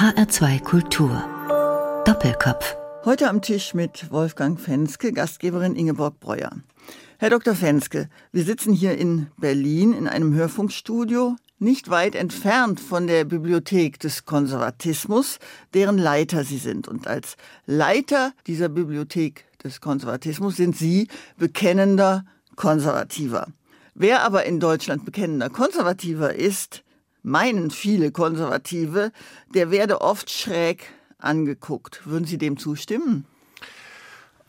HR2 Kultur. Doppelkopf. Heute am Tisch mit Wolfgang Fenske, Gastgeberin Ingeborg Breuer. Herr Dr. Fenske, wir sitzen hier in Berlin in einem Hörfunkstudio, nicht weit entfernt von der Bibliothek des Konservatismus, deren Leiter Sie sind. Und als Leiter dieser Bibliothek des Konservatismus sind Sie bekennender Konservativer. Wer aber in Deutschland bekennender Konservativer ist, meinen viele Konservative, der werde oft schräg angeguckt. Würden Sie dem zustimmen?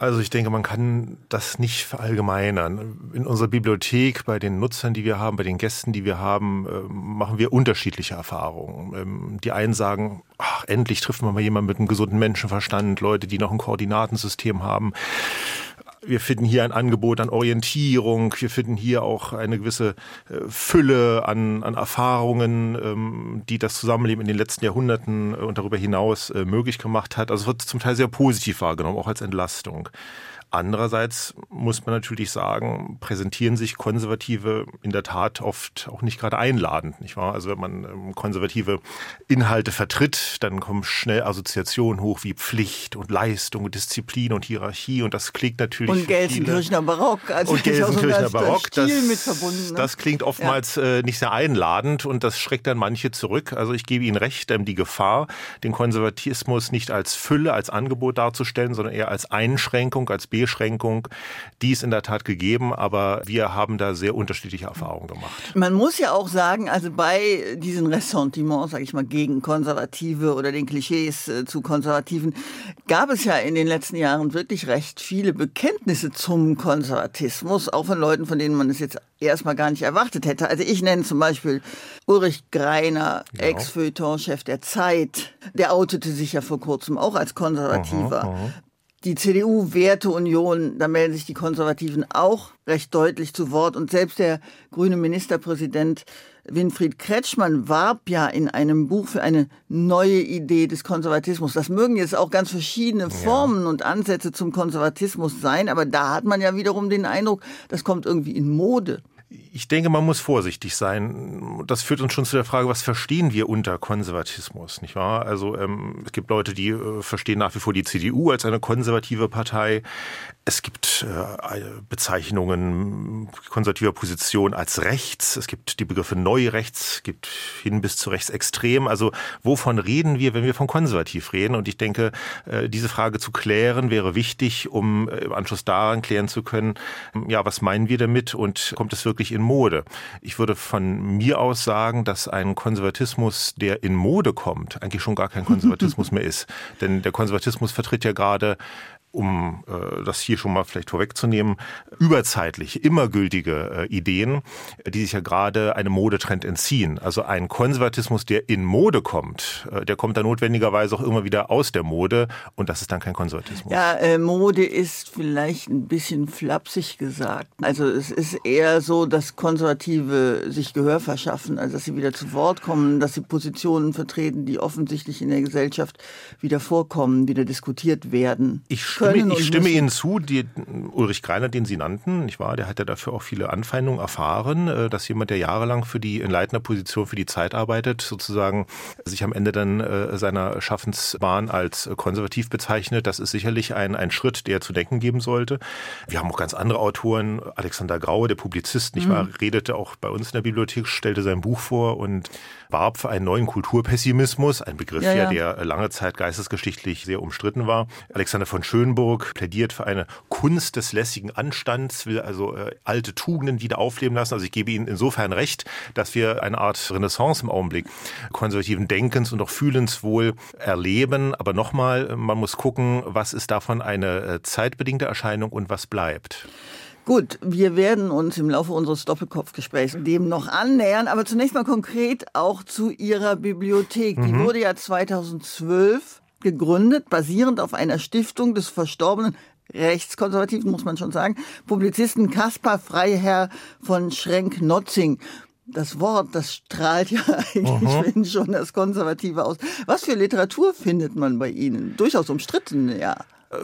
Also ich denke, man kann das nicht verallgemeinern. In unserer Bibliothek, bei den Nutzern, die wir haben, bei den Gästen, die wir haben, äh, machen wir unterschiedliche Erfahrungen. Ähm, die einen sagen, ach, endlich trifft man mal jemanden mit einem gesunden Menschenverstand, Leute, die noch ein Koordinatensystem haben. Wir finden hier ein Angebot an Orientierung. Wir finden hier auch eine gewisse äh, Fülle an, an Erfahrungen, ähm, die das Zusammenleben in den letzten Jahrhunderten und darüber hinaus äh, möglich gemacht hat. Also es wird zum Teil sehr positiv wahrgenommen, auch als Entlastung. Andererseits muss man natürlich sagen, präsentieren sich Konservative in der Tat oft auch nicht gerade einladend, nicht wahr? Also wenn man ähm, konservative Inhalte vertritt, dann kommen schnell Assoziationen hoch wie Pflicht und Leistung und Disziplin und Hierarchie und das klingt natürlich und Gelsenkirchener Barock, also und Gelsenkirchener Barock, das, ne? das klingt oftmals ja. äh, nicht sehr einladend und das schreckt dann manche zurück. Also ich gebe Ihnen recht, ähm, die Gefahr, den Konservatismus nicht als Fülle, als Angebot darzustellen, sondern eher als Einschränkung, als B Beschränkung, die ist in der Tat gegeben, aber wir haben da sehr unterschiedliche Erfahrungen gemacht. Man muss ja auch sagen, also bei diesen Ressentiments, sage ich mal, gegen Konservative oder den Klischees äh, zu Konservativen, gab es ja in den letzten Jahren wirklich recht viele Bekenntnisse zum Konservatismus, auch von Leuten, von denen man es jetzt erstmal gar nicht erwartet hätte. Also ich nenne zum Beispiel Ulrich Greiner, ja. Ex-Feuilleton-Chef der Zeit. Der outete sich ja vor kurzem auch als Konservativer. Aha, aha die CDU-Werteunion, da melden sich die Konservativen auch recht deutlich zu Wort. Und selbst der grüne Ministerpräsident Winfried Kretschmann warb ja in einem Buch für eine neue Idee des Konservatismus. Das mögen jetzt auch ganz verschiedene Formen ja. und Ansätze zum Konservatismus sein, aber da hat man ja wiederum den Eindruck, das kommt irgendwie in Mode ich denke, man muss vorsichtig sein. Das führt uns schon zu der Frage, was verstehen wir unter Konservatismus, nicht wahr? Also ähm, es gibt Leute, die äh, verstehen nach wie vor die CDU als eine konservative Partei. Es gibt äh, Bezeichnungen konservativer Position als rechts. Es gibt die Begriffe Neurechts, gibt hin bis zu rechtsextrem. Also wovon reden wir, wenn wir von konservativ reden? Und ich denke, äh, diese Frage zu klären wäre wichtig, um äh, im Anschluss daran klären zu können, ja, was meinen wir damit und kommt es wirklich in Mode? Ich würde von mir aus sagen, dass ein Konservatismus, der in Mode kommt, eigentlich schon gar kein Konservatismus mehr ist. Denn der Konservatismus vertritt ja gerade um äh, das hier schon mal vielleicht vorwegzunehmen, überzeitlich immer gültige äh, Ideen, die sich ja gerade einem Modetrend entziehen. Also ein Konservatismus, der in Mode kommt, äh, der kommt dann notwendigerweise auch immer wieder aus der Mode und das ist dann kein Konservatismus. Ja, äh, Mode ist vielleicht ein bisschen flapsig gesagt. Also es ist eher so, dass Konservative sich Gehör verschaffen, also dass sie wieder zu Wort kommen, dass sie Positionen vertreten, die offensichtlich in der Gesellschaft wieder vorkommen, wieder diskutiert werden. Ich stimme, ich stimme Ihnen zu, die, Ulrich Greiner, den Sie nannten, nicht wahr? Der hat ja dafür auch viele Anfeindungen erfahren, äh, dass jemand, der jahrelang für die in leitender Position für die Zeit arbeitet, sozusagen sich am Ende dann äh, seiner Schaffensbahn als konservativ bezeichnet. Das ist sicherlich ein, ein Schritt, der zu denken geben sollte. Wir haben auch ganz andere Autoren. Alexander Graue, der Publizist, nicht wahr, mhm. redete auch bei uns in der Bibliothek, stellte sein Buch vor und warb für einen neuen Kulturpessimismus, ein Begriff, ja, ja. der lange Zeit geistesgeschichtlich sehr umstritten war. Alexander von Schönburg plädiert für eine Kunst des lässigen Anstands, will also äh, alte Tugenden wieder aufleben lassen. Also ich gebe Ihnen insofern recht, dass wir eine Art Renaissance im Augenblick konservativen Denkens und auch Fühlens wohl erleben. Aber nochmal, man muss gucken, was ist davon eine äh, zeitbedingte Erscheinung und was bleibt. Gut, wir werden uns im Laufe unseres Doppelkopfgesprächs dem noch annähern, aber zunächst mal konkret auch zu Ihrer Bibliothek. Die mhm. wurde ja 2012 gegründet, basierend auf einer Stiftung des verstorbenen rechtskonservativen, muss man schon sagen, Publizisten Kaspar Freiherr von Schrenk-Notzing. Das Wort, das strahlt ja eigentlich schon das Konservative aus. Was für Literatur findet man bei Ihnen? Durchaus umstritten, ja.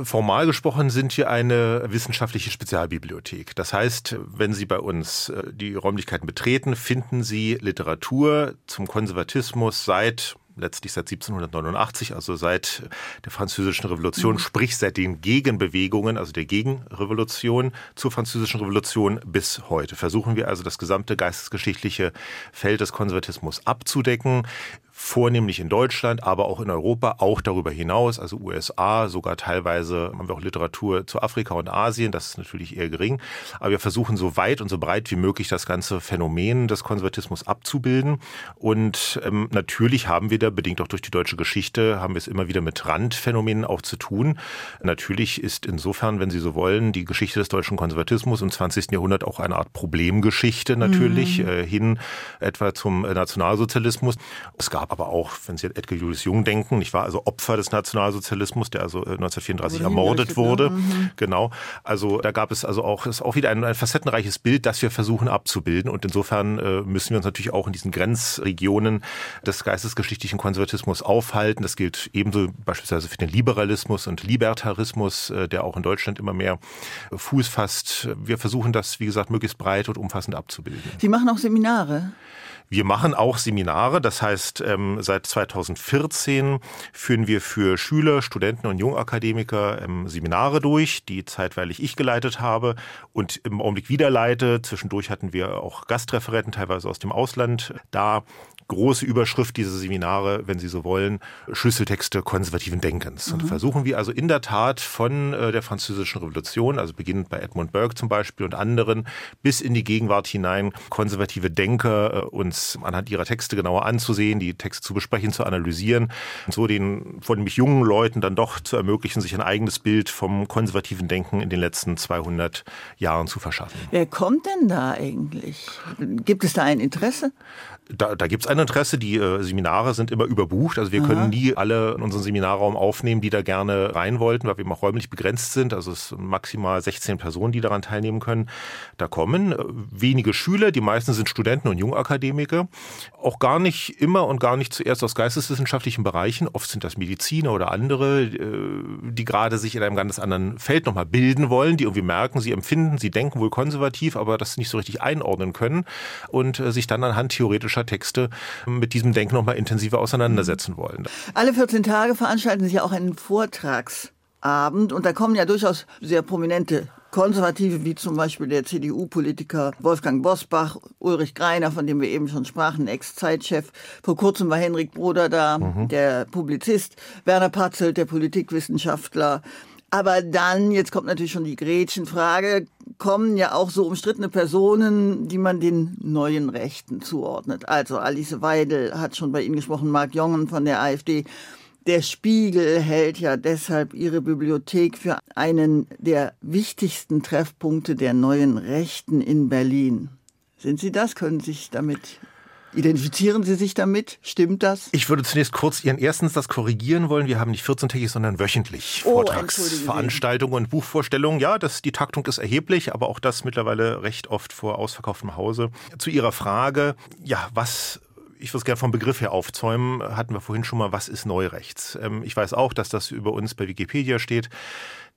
Formal gesprochen sind wir eine wissenschaftliche Spezialbibliothek. Das heißt, wenn Sie bei uns äh, die Räumlichkeiten betreten, finden Sie Literatur zum Konservatismus seit letztlich seit 1789, also seit der französischen Revolution, mhm. sprich seit den Gegenbewegungen, also der Gegenrevolution zur französischen Revolution bis heute. Versuchen wir also das gesamte geistesgeschichtliche Feld des Konservatismus abzudecken vornehmlich in Deutschland, aber auch in Europa, auch darüber hinaus, also USA, sogar teilweise haben wir auch Literatur zu Afrika und Asien, das ist natürlich eher gering, aber wir versuchen so weit und so breit wie möglich das ganze Phänomen des Konservatismus abzubilden und ähm, natürlich haben wir da, bedingt auch durch die deutsche Geschichte, haben wir es immer wieder mit Randphänomenen auch zu tun. Natürlich ist insofern, wenn Sie so wollen, die Geschichte des deutschen Konservatismus im 20. Jahrhundert auch eine Art Problemgeschichte natürlich, mhm. äh, hin etwa zum Nationalsozialismus. Es gab aber auch, wenn Sie an Edgar Julius Jung denken, ich war also Opfer des Nationalsozialismus, der also 1934 äh, ermordet ne? wurde. Mhm. Genau. Also da gab es also auch, ist auch wieder ein, ein facettenreiches Bild, das wir versuchen abzubilden. Und insofern äh, müssen wir uns natürlich auch in diesen Grenzregionen des geistesgeschichtlichen Konservatismus aufhalten. Das gilt ebenso beispielsweise für den Liberalismus und Libertarismus, äh, der auch in Deutschland immer mehr Fuß fasst. Wir versuchen das, wie gesagt, möglichst breit und umfassend abzubilden. Sie machen auch Seminare. Wir machen auch Seminare, das heißt, ähm, seit 2014 führen wir für Schüler, Studenten und Jungakademiker ähm, Seminare durch, die zeitweilig ich geleitet habe. Und im Augenblick wieder leite. Zwischendurch hatten wir auch Gastreferenten, teilweise aus dem Ausland da große Überschrift dieser Seminare, wenn Sie so wollen, Schlüsseltexte konservativen Denkens. Mhm. Und versuchen wir also in der Tat von äh, der französischen Revolution, also beginnend bei Edmund Burke zum Beispiel und anderen, bis in die Gegenwart hinein konservative Denker äh, uns anhand ihrer Texte genauer anzusehen, die Texte zu besprechen, zu analysieren und so den von mich jungen Leuten dann doch zu ermöglichen, sich ein eigenes Bild vom konservativen Denken in den letzten 200 Jahren zu verschaffen. Wer kommt denn da eigentlich? Gibt es da ein Interesse? Da, da gibt es ein Interesse. Die äh, Seminare sind immer überbucht. Also wir Aha. können nie alle in unseren Seminarraum aufnehmen, die da gerne rein wollten, weil wir eben auch räumlich begrenzt sind. Also es sind maximal 16 Personen, die daran teilnehmen können. Da kommen äh, wenige Schüler, die meisten sind Studenten und Jungakademiker. Auch gar nicht immer und gar nicht zuerst aus geisteswissenschaftlichen Bereichen. Oft sind das Mediziner oder andere, äh, die gerade sich in einem ganz anderen Feld nochmal bilden wollen, die irgendwie merken, sie empfinden, sie denken wohl konservativ, aber das nicht so richtig einordnen können und äh, sich dann anhand theoretischer politischer Texte mit diesem Denken noch mal intensiver auseinandersetzen wollen. Alle 14 Tage veranstalten Sie auch einen Vortragsabend und da kommen ja durchaus sehr prominente Konservative, wie zum Beispiel der CDU-Politiker Wolfgang Bosbach, Ulrich Greiner, von dem wir eben schon sprachen, Ex-Zeitchef. Vor kurzem war Henrik Broder da, mhm. der Publizist, Werner Patzelt, der Politikwissenschaftler, aber dann, jetzt kommt natürlich schon die Gretchenfrage, kommen ja auch so umstrittene Personen, die man den neuen Rechten zuordnet. Also Alice Weidel hat schon bei Ihnen gesprochen, Marc Jongen von der AfD. Der Spiegel hält ja deshalb ihre Bibliothek für einen der wichtigsten Treffpunkte der neuen Rechten in Berlin. Sind Sie das? Können Sie sich damit Identifizieren Sie sich damit? Stimmt das? Ich würde zunächst kurz Ihren erstens das korrigieren wollen. Wir haben nicht 14-tägig, sondern wöchentlich oh, Vortragsveranstaltungen und Buchvorstellungen. Ja, das, die Taktung ist erheblich, aber auch das mittlerweile recht oft vor ausverkauftem Hause. Zu Ihrer Frage, ja, was ich würde es gerne vom Begriff her aufzäumen, hatten wir vorhin schon mal, was ist Neurechts? Ähm, ich weiß auch, dass das über uns bei Wikipedia steht.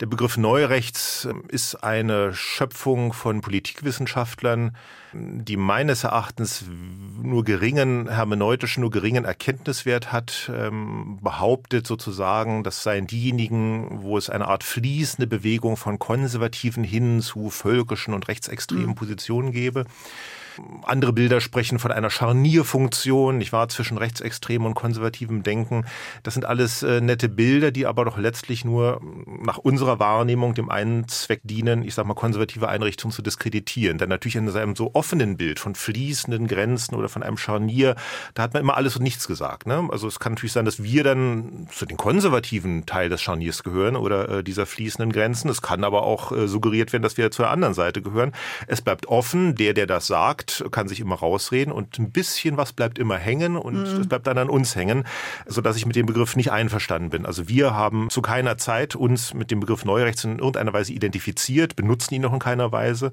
Der Begriff Neurechts ähm, ist eine Schöpfung von Politikwissenschaftlern, die meines Erachtens nur geringen hermeneutischen, nur geringen Erkenntniswert hat, ähm, behauptet sozusagen, das seien diejenigen, wo es eine Art fließende Bewegung von konservativen hin zu völkischen und rechtsextremen mhm. Positionen gebe. Andere Bilder sprechen von einer Scharnierfunktion, nicht wahr, zwischen rechtsextremem und konservativem Denken. Das sind alles äh, nette Bilder, die aber doch letztlich nur nach unserer Wahrnehmung dem einen Zweck dienen, ich sag mal, konservative Einrichtungen zu diskreditieren. Denn natürlich in seinem so offenen Bild von fließenden Grenzen oder von einem Scharnier, da hat man immer alles und nichts gesagt. Ne? Also es kann natürlich sein, dass wir dann zu den konservativen Teil des Scharniers gehören oder äh, dieser fließenden Grenzen. Es kann aber auch äh, suggeriert werden, dass wir zur anderen Seite gehören. Es bleibt offen, der, der das sagt, kann sich immer rausreden und ein bisschen was bleibt immer hängen und es mhm. bleibt dann an uns hängen, sodass ich mit dem Begriff nicht einverstanden bin. Also wir haben zu keiner Zeit uns mit dem Begriff Neurechts in irgendeiner Weise identifiziert, benutzen ihn noch in keiner Weise.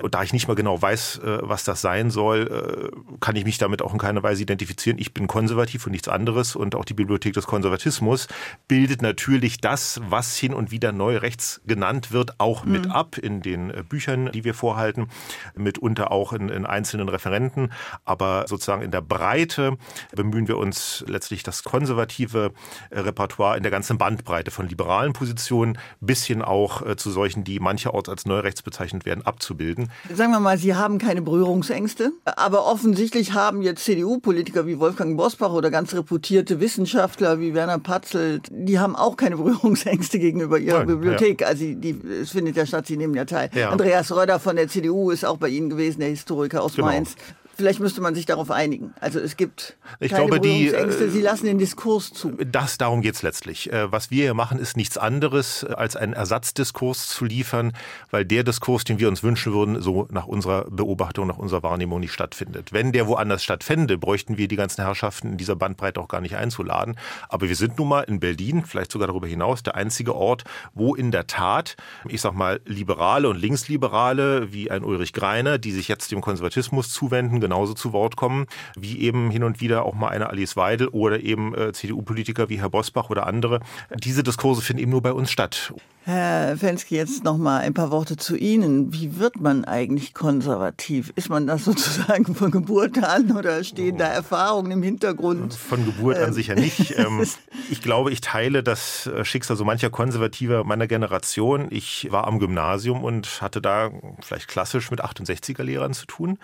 Und da ich nicht mal genau weiß, äh, was das sein soll, äh, kann ich mich damit auch in keiner Weise identifizieren. Ich bin konservativ und nichts anderes und auch die Bibliothek des Konservatismus bildet natürlich das, was hin und wieder Neurechts genannt wird, auch mit mhm. ab in den äh, Büchern, die wir vorhalten, mitunter auch in in einzelnen Referenten, aber sozusagen in der Breite bemühen wir uns letztlich das konservative Repertoire in der ganzen Bandbreite von liberalen Positionen bis hin auch zu solchen, die mancherorts als Neurechts bezeichnet werden, abzubilden. Sagen wir mal, Sie haben keine Berührungsängste, aber offensichtlich haben jetzt CDU-Politiker wie Wolfgang Bosbach oder ganz reputierte Wissenschaftler wie Werner Patzel, die haben auch keine Berührungsängste gegenüber ihrer Nein, Bibliothek. Ja. Also die, es findet ja statt, sie nehmen ja teil. Ja. Andreas Röder von der CDU ist auch bei Ihnen gewesen, der Historiker aus genau. Mainz. Vielleicht müsste man sich darauf einigen. Also es gibt ich keine glaube, die, äh, Sie lassen den Diskurs zu. Das, darum geht es letztlich. Äh, was wir hier machen, ist nichts anderes, äh, als einen Ersatzdiskurs zu liefern, weil der Diskurs, den wir uns wünschen würden, so nach unserer Beobachtung, nach unserer Wahrnehmung nicht stattfindet. Wenn der woanders stattfände, bräuchten wir die ganzen Herrschaften in dieser Bandbreite auch gar nicht einzuladen. Aber wir sind nun mal in Berlin, vielleicht sogar darüber hinaus, der einzige Ort, wo in der Tat, ich sag mal, Liberale und Linksliberale wie ein Ulrich Greiner, die sich jetzt dem Konservatismus zuwenden, genauso zu Wort kommen, wie eben hin und wieder auch mal eine Alice Weidel oder eben äh, CDU-Politiker wie Herr Bosbach oder andere. Diese Diskurse finden eben nur bei uns statt. Herr Fensky, jetzt noch mal ein paar Worte zu Ihnen. Wie wird man eigentlich konservativ? Ist man das sozusagen von Geburt an oder stehen da Erfahrungen im Hintergrund? Von Geburt an sicher nicht. Ähm, ich glaube, ich teile das äh, Schicksal so mancher Konservativer meiner Generation. Ich war am Gymnasium und hatte da vielleicht klassisch mit 68er Lehrern zu tun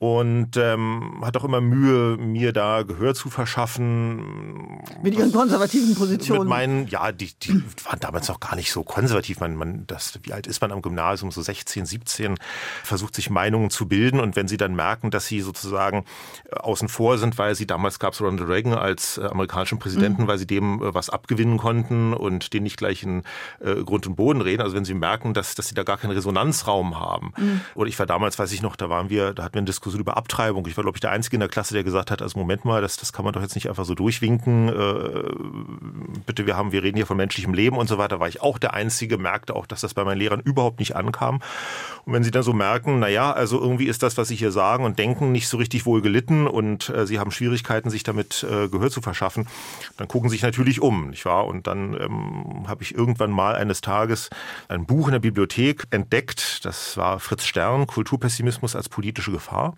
und ähm, hat auch immer Mühe, mir da Gehör zu verschaffen. Mit ihren konservativen Positionen? Mit meinen, ja, die, die waren damals noch gar nicht so konservativ. Man, man, das, wie alt ist man am Gymnasium? So 16, 17, versucht sich Meinungen zu bilden und wenn sie dann merken, dass sie sozusagen äh, außen vor sind, weil sie damals gab es Ronald Reagan als äh, amerikanischen Präsidenten, mhm. weil sie dem äh, was abgewinnen konnten und den nicht gleich in äh, Grund und Boden reden. Also wenn sie merken, dass, dass sie da gar keinen Resonanzraum haben. Mhm. Oder ich war damals, weiß ich noch, da waren wir, da hatten wir eine Diskussion Diskussion über Abtreibung. Ich war, glaube ich, der Einzige in der Klasse, der gesagt hat, also Moment mal, das, das kann man doch jetzt nicht einfach so durchwinken. Äh, bitte, wir haben, wir reden hier von menschlichem Leben und so weiter. War ich auch der Einzige, merkte auch, dass das bei meinen Lehrern überhaupt nicht ankam. Und wenn sie dann so merken, na ja, also irgendwie ist das, was sie hier sagen und denken, nicht so richtig wohl gelitten und äh, sie haben Schwierigkeiten, sich damit äh, Gehör zu verschaffen, dann gucken sie sich natürlich um, nicht wahr? Und dann ähm, habe ich irgendwann mal eines Tages ein Buch in der Bibliothek entdeckt. Das war Fritz Stern, Kulturpessimismus als politische Gefahr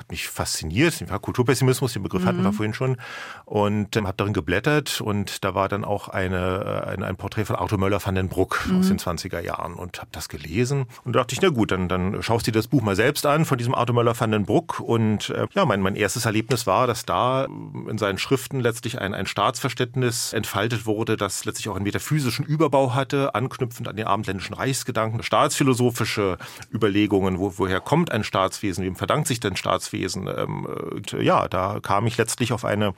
hat mich fasziniert. Ja, Kulturpessimismus, den Begriff mhm. hatten wir mhm. vorhin schon. Und ähm, habe darin geblättert und da war dann auch eine, äh, ein, ein Porträt von Arthur Möller van den Bruck mhm. aus den 20er Jahren und habe das gelesen. Und da dachte ich, na gut, dann, dann schaust du dir das Buch mal selbst an von diesem Arthur Möller van den Bruck. Und äh, ja, mein, mein erstes Erlebnis war, dass da in seinen Schriften letztlich ein, ein Staatsverständnis entfaltet wurde, das letztlich auch einen metaphysischen Überbau hatte, anknüpfend an den abendländischen Reichsgedanken, staatsphilosophische Überlegungen, wo, woher kommt ein Staatswesen, wem verdankt sich denn Staatswesen? Staatswesen. Ähm, ja, da kam ich letztlich auf eine,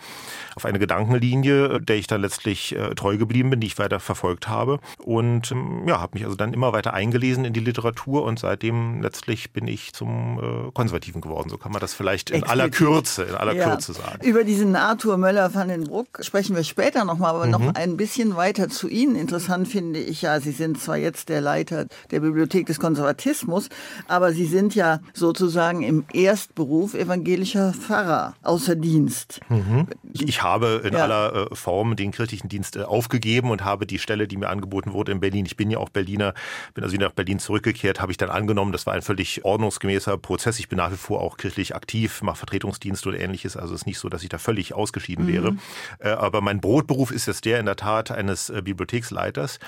auf eine Gedankenlinie, der ich dann letztlich äh, treu geblieben bin, die ich weiter verfolgt habe. Und ähm, ja, habe mich also dann immer weiter eingelesen in die Literatur und seitdem letztlich bin ich zum äh, Konservativen geworden. So kann man das vielleicht in aller Kürze, in aller ja. Kürze sagen. Über diesen Arthur Möller van den Bruck sprechen wir später nochmal, aber mhm. noch ein bisschen weiter zu Ihnen. Interessant finde ich ja, Sie sind zwar jetzt der Leiter der Bibliothek des Konservatismus, aber Sie sind ja sozusagen im Erstberuf Beruf evangelischer Pfarrer außer Dienst. Mhm. Ich habe in ja. aller äh, Form den kirchlichen Dienst äh, aufgegeben und habe die Stelle, die mir angeboten wurde in Berlin, ich bin ja auch Berliner, bin also wieder nach Berlin zurückgekehrt, habe ich dann angenommen. Das war ein völlig ordnungsgemäßer Prozess. Ich bin nach wie vor auch kirchlich aktiv, mache Vertretungsdienst oder ähnliches. Also es ist nicht so, dass ich da völlig ausgeschieden mhm. wäre. Äh, aber mein Brotberuf ist jetzt der in der Tat eines Bibliotheksleiters.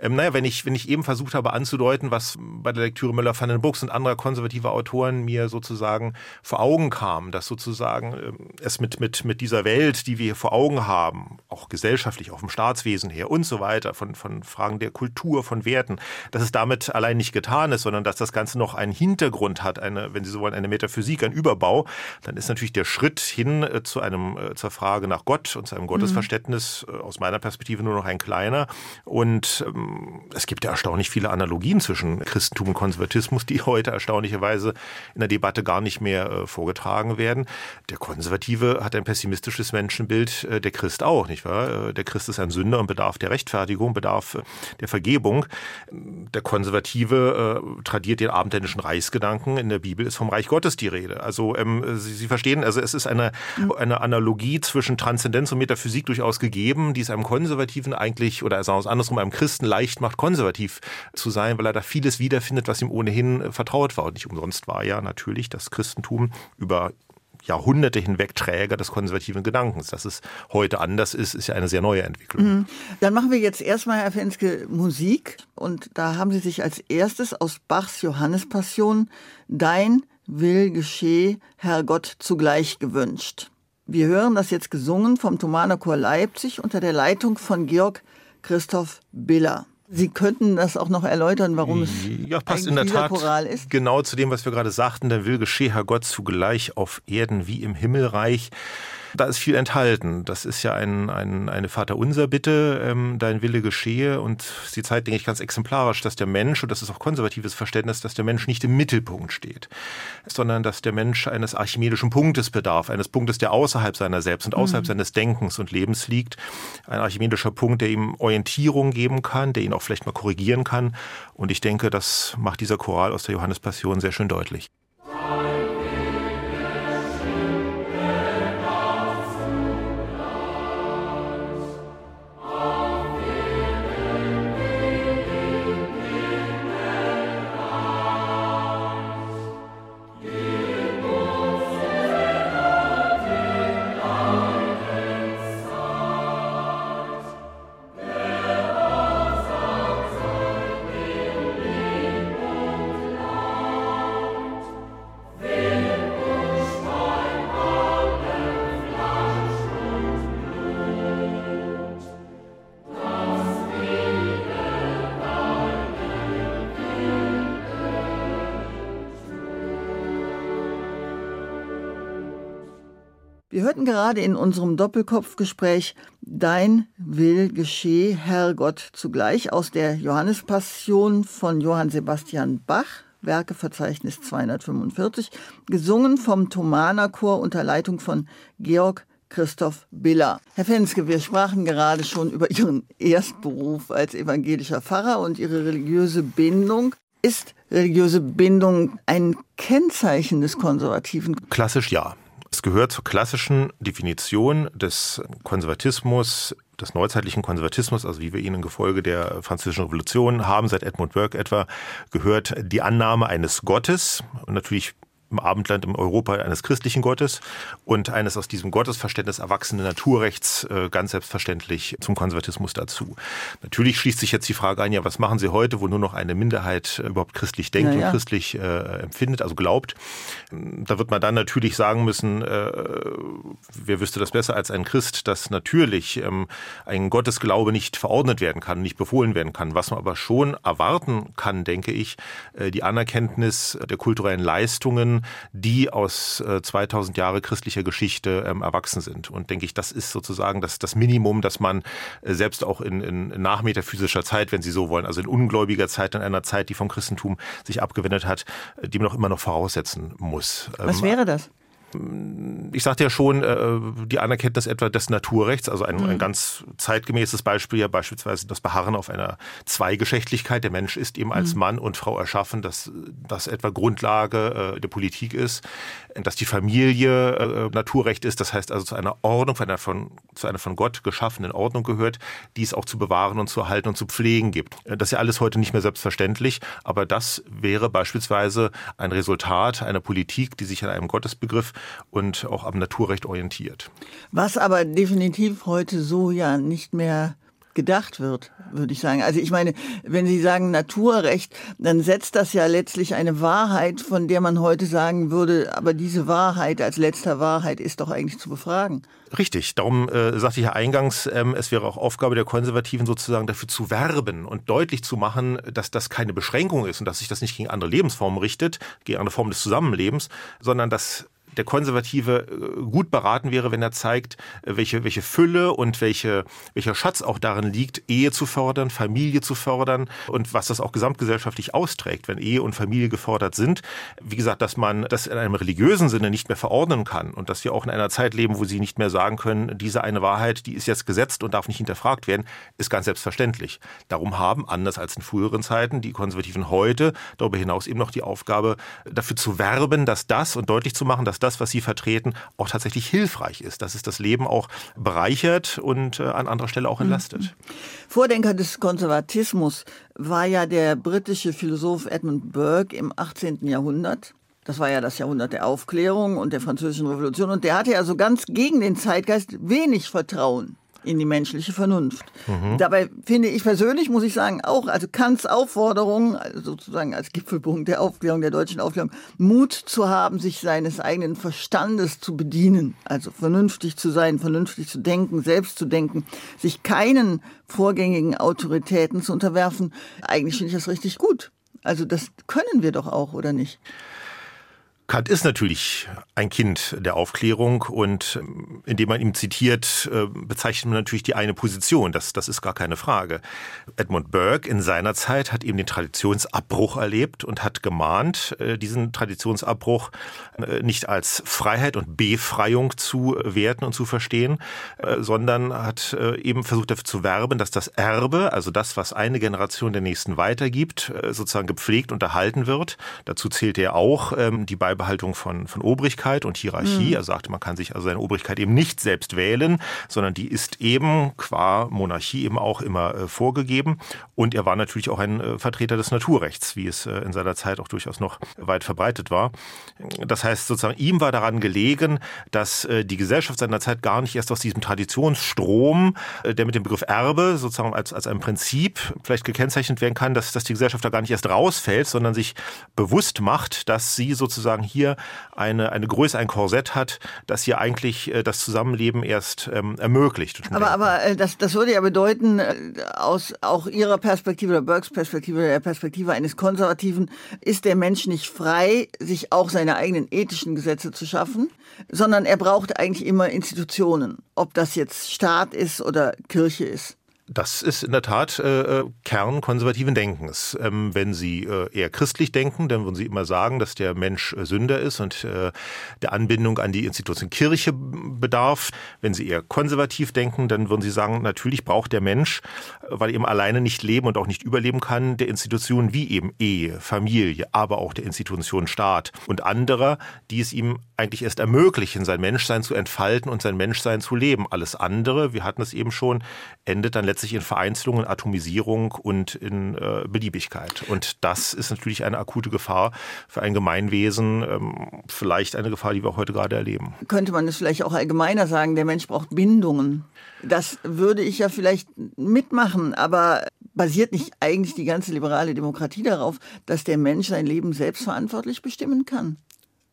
Ähm, naja, wenn ich, wenn ich eben versucht habe anzudeuten, was bei der Lektüre Müller-van den Buchs und anderer konservativer Autoren mir sozusagen vor Augen kam, dass sozusagen ähm, es mit, mit, mit dieser Welt, die wir hier vor Augen haben, auch gesellschaftlich, auch vom Staatswesen her und so weiter, von, von Fragen der Kultur, von Werten, dass es damit allein nicht getan ist, sondern dass das Ganze noch einen Hintergrund hat, eine, wenn Sie so wollen, eine Metaphysik, ein Überbau, dann ist natürlich der Schritt hin äh, zu einem, äh, zur Frage nach Gott und zu einem Gottesverständnis mhm. aus meiner Perspektive nur noch ein kleiner. Und ähm, es gibt ja erstaunlich viele Analogien zwischen Christentum und Konservatismus, die heute erstaunlicherweise in der Debatte gar nicht mehr vorgetragen werden. Der Konservative hat ein pessimistisches Menschenbild, äh, der Christ auch, nicht wahr? Der Christ ist ein Sünder und bedarf der Rechtfertigung, bedarf der Vergebung. Der Konservative äh, tradiert den abendländischen Reichsgedanken. In der Bibel ist vom Reich Gottes die Rede. Also ähm, Sie, Sie verstehen, also es ist eine, eine Analogie zwischen Transzendenz und Metaphysik durchaus gegeben, die es einem Konservativen eigentlich, oder sagen wir es andersrum, einem Christen leicht macht, konservativ zu sein, weil er da vieles wiederfindet, was ihm ohnehin vertraut war. Und nicht umsonst war ja natürlich das Christentum über Jahrhunderte hinweg Träger des konservativen Gedankens. Dass es heute anders ist, ist ja eine sehr neue Entwicklung. Mhm. Dann machen wir jetzt erstmal, Herr Fenske, Musik. Und da haben Sie sich als erstes aus Bachs Johannespassion Dein will geschehe, Herr Gott, zugleich gewünscht. Wir hören das jetzt gesungen vom Thomaner Chor Leipzig unter der Leitung von Georg Christoph Biller. Sie könnten das auch noch erläutern, warum es ja, passt in der Tat Choral ist? Genau zu dem, was wir gerade sagten. Der will geschehe, Herr Gott, zugleich auf Erden wie im Himmelreich. Da ist viel enthalten. Das ist ja ein, ein, eine Vaterunser-Bitte, ähm, dein Wille geschehe. Und sie zeigt, denke ich, ganz exemplarisch, dass der Mensch, und das ist auch konservatives Verständnis, dass der Mensch nicht im Mittelpunkt steht, sondern dass der Mensch eines archimedischen Punktes bedarf, eines Punktes, der außerhalb seiner selbst und außerhalb mhm. seines Denkens und Lebens liegt. Ein archimedischer Punkt, der ihm Orientierung geben kann, der ihn auch vielleicht mal korrigieren kann. Und ich denke, das macht dieser Choral aus der Johannespassion sehr schön deutlich. Gerade in unserem Doppelkopfgespräch Dein will geschehe, Herr Gott, zugleich aus der Johannespassion von Johann Sebastian Bach, Werkeverzeichnis 245, gesungen vom Thomaner Chor unter Leitung von Georg Christoph Biller. Herr Fenske, wir sprachen gerade schon über Ihren Erstberuf als evangelischer Pfarrer und Ihre religiöse Bindung. Ist religiöse Bindung ein Kennzeichen des Konservativen? Klassisch ja. Es gehört zur klassischen Definition des Konservatismus, des neuzeitlichen Konservatismus, also wie wir ihn im Gefolge der Französischen Revolution haben, seit Edmund Burke etwa, gehört die Annahme eines Gottes. Und natürlich im Abendland im Europa eines christlichen Gottes und eines aus diesem Gottesverständnis erwachsenen Naturrechts äh, ganz selbstverständlich zum Konservatismus dazu. Natürlich schließt sich jetzt die Frage ein, ja, was machen Sie heute, wo nur noch eine Minderheit äh, überhaupt christlich denkt ja. und christlich äh, empfindet, also glaubt. Da wird man dann natürlich sagen müssen, äh, wer wüsste das besser als ein Christ, dass natürlich ähm, ein Gottesglaube nicht verordnet werden kann, nicht befohlen werden kann. Was man aber schon erwarten kann, denke ich, äh, die Anerkenntnis der kulturellen Leistungen die aus 2000 äh, Jahre christlicher Geschichte ähm, erwachsen sind. Und denke ich, das ist sozusagen das, das Minimum, das man äh, selbst auch in, in nachmetaphysischer Zeit, wenn Sie so wollen, also in ungläubiger Zeit, in einer Zeit, die vom Christentum sich abgewendet hat, äh, die man auch immer noch voraussetzen muss. Was ähm, wäre das? Ich sagte ja schon, äh, die Anerkenntnis etwa des Naturrechts, also ein, ein, mhm. ganz zeitgemäßes Beispiel ja beispielsweise das Beharren auf einer Zweigeschlechtlichkeit. Der Mensch ist eben als mhm. Mann und Frau erschaffen, dass das etwa Grundlage äh, der Politik ist, dass die Familie äh, Naturrecht ist, das heißt also zu einer Ordnung, zu einer, von, zu einer von Gott geschaffenen Ordnung gehört, die es auch zu bewahren und zu erhalten und zu pflegen gibt. Das ist ja alles heute nicht mehr selbstverständlich, aber das wäre beispielsweise ein Resultat einer Politik, die sich an einem Gottesbegriff und auch am Naturrecht orientiert. Was aber definitiv heute so ja nicht mehr gedacht wird, würde ich sagen. Also ich meine, wenn Sie sagen Naturrecht, dann setzt das ja letztlich eine Wahrheit, von der man heute sagen würde, aber diese Wahrheit als letzter Wahrheit ist doch eigentlich zu befragen. Richtig, darum äh, sagte ich ja eingangs, ähm, es wäre auch Aufgabe der Konservativen sozusagen dafür zu werben und deutlich zu machen, dass das keine Beschränkung ist und dass sich das nicht gegen andere Lebensformen richtet, gegen andere Formen des Zusammenlebens, sondern dass der Konservative äh, gut beraten wäre, wenn er zeigt, äh, welche, welche Fülle und welche, welcher Schatz auch darin liegt, Ehe zu fördern, Familie zu fördern und was das auch gesamtgesellschaftlich austrägt, wenn Ehe und Familie gefordert sind. Wie gesagt, dass man das in einem religiösen Sinne nicht mehr verordnen kann und dass wir auch in einer Zeit leben, wo sie nicht mehr sagen können, diese eine Wahrheit, die ist jetzt gesetzt und darf nicht hinterfragt werden, ist ganz selbstverständlich. Darum haben, anders als in früheren Zeiten, die Konservativen heute darüber hinaus eben noch die Aufgabe, dafür zu werben, dass das und deutlich zu machen, dass das, was sie vertreten, auch tatsächlich hilfreich ist, dass es das Leben auch bereichert und äh, an anderer Stelle auch entlastet. Mhm. Vordenker des Konservatismus war ja der britische Philosoph Edmund Burke im 18. Jahrhundert. Das war ja das Jahrhundert der Aufklärung und der französischen Revolution. Und der hatte ja so ganz gegen den Zeitgeist wenig Vertrauen in die menschliche Vernunft. Mhm. Dabei finde ich persönlich, muss ich sagen, auch, also Kants Aufforderung, also sozusagen als Gipfelpunkt der Aufklärung, der deutschen Aufklärung, Mut zu haben, sich seines eigenen Verstandes zu bedienen, also vernünftig zu sein, vernünftig zu denken, selbst zu denken, sich keinen vorgängigen Autoritäten zu unterwerfen, eigentlich finde ich das richtig gut. Also das können wir doch auch, oder nicht? Kant ist natürlich ein Kind der Aufklärung und ähm, indem man ihm zitiert, äh, bezeichnet man natürlich die eine Position. Das, das ist gar keine Frage. Edmund Burke in seiner Zeit hat eben den Traditionsabbruch erlebt und hat gemahnt, äh, diesen Traditionsabbruch äh, nicht als Freiheit und Befreiung zu werten und zu verstehen, sondern hat eben versucht dafür zu werben, dass das Erbe, also das, was eine Generation der nächsten weitergibt, sozusagen gepflegt und erhalten wird. Dazu zählt er auch ähm, die Beibehaltung Beibehaltung von, von Obrigkeit und Hierarchie. Mhm. Er sagte, man kann sich also seine Obrigkeit eben nicht selbst wählen, sondern die ist eben qua Monarchie eben auch immer äh, vorgegeben. Und er war natürlich auch ein äh, Vertreter des Naturrechts, wie es äh, in seiner Zeit auch durchaus noch weit verbreitet war. Das heißt sozusagen, ihm war daran gelegen, dass äh, die Gesellschaft seiner Zeit gar nicht erst aus diesem Traditionsstrom, äh, der mit dem Begriff Erbe sozusagen als, als ein Prinzip vielleicht gekennzeichnet werden kann, dass, dass die Gesellschaft da gar nicht erst rausfällt, sondern sich bewusst macht, dass sie sozusagen hier eine, eine Größe, ein Korsett hat, das hier eigentlich äh, das Zusammenleben erst ähm, ermöglicht. Aber, aber äh, das, das würde ja bedeuten, äh, aus auch Ihrer Perspektive oder Burkes Perspektive, der Perspektive eines Konservativen, ist der Mensch nicht frei, sich auch seine eigenen ethischen Gesetze zu schaffen, sondern er braucht eigentlich immer Institutionen, ob das jetzt Staat ist oder Kirche ist. Das ist in der Tat äh, äh, Kern konservativen Denkens. Ähm, wenn Sie äh, eher christlich denken, dann würden Sie immer sagen, dass der Mensch äh, Sünder ist und äh, der Anbindung an die Institution Kirche bedarf. Wenn Sie eher konservativ denken, dann würden Sie sagen, natürlich braucht der Mensch, äh, weil er eben alleine nicht leben und auch nicht überleben kann, der Institutionen wie eben Ehe, Familie, aber auch der Institution Staat und anderer, die es ihm eigentlich erst ermöglichen, sein Menschsein zu entfalten und sein Menschsein zu leben. Alles andere, wir hatten es eben schon, endet dann letztlich in Vereinzelung, in Atomisierung und in äh, Beliebigkeit. Und das ist natürlich eine akute Gefahr für ein Gemeinwesen, ähm, vielleicht eine Gefahr, die wir heute gerade erleben. Könnte man es vielleicht auch allgemeiner sagen, der Mensch braucht Bindungen. Das würde ich ja vielleicht mitmachen, aber basiert nicht eigentlich die ganze liberale Demokratie darauf, dass der Mensch sein Leben selbstverantwortlich bestimmen kann?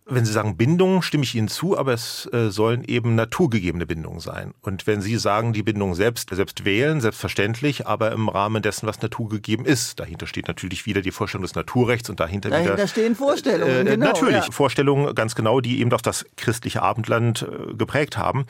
Wenn Sie sagen Bindungen, stimme ich Ihnen zu, aber es äh, sollen eben naturgegebene Bindungen sein. Und wenn Sie sagen, die Bindung selbst, selbst wählen, selbstverständlich, aber im Rahmen dessen, was naturgegeben ist. Dahinter steht natürlich wieder die Vorstellung des Naturrechts und dahinter, dahinter wieder... stehen Vorstellungen, äh, genau, Natürlich, ja. Vorstellungen, ganz genau, die eben doch das christliche Abendland äh, geprägt haben.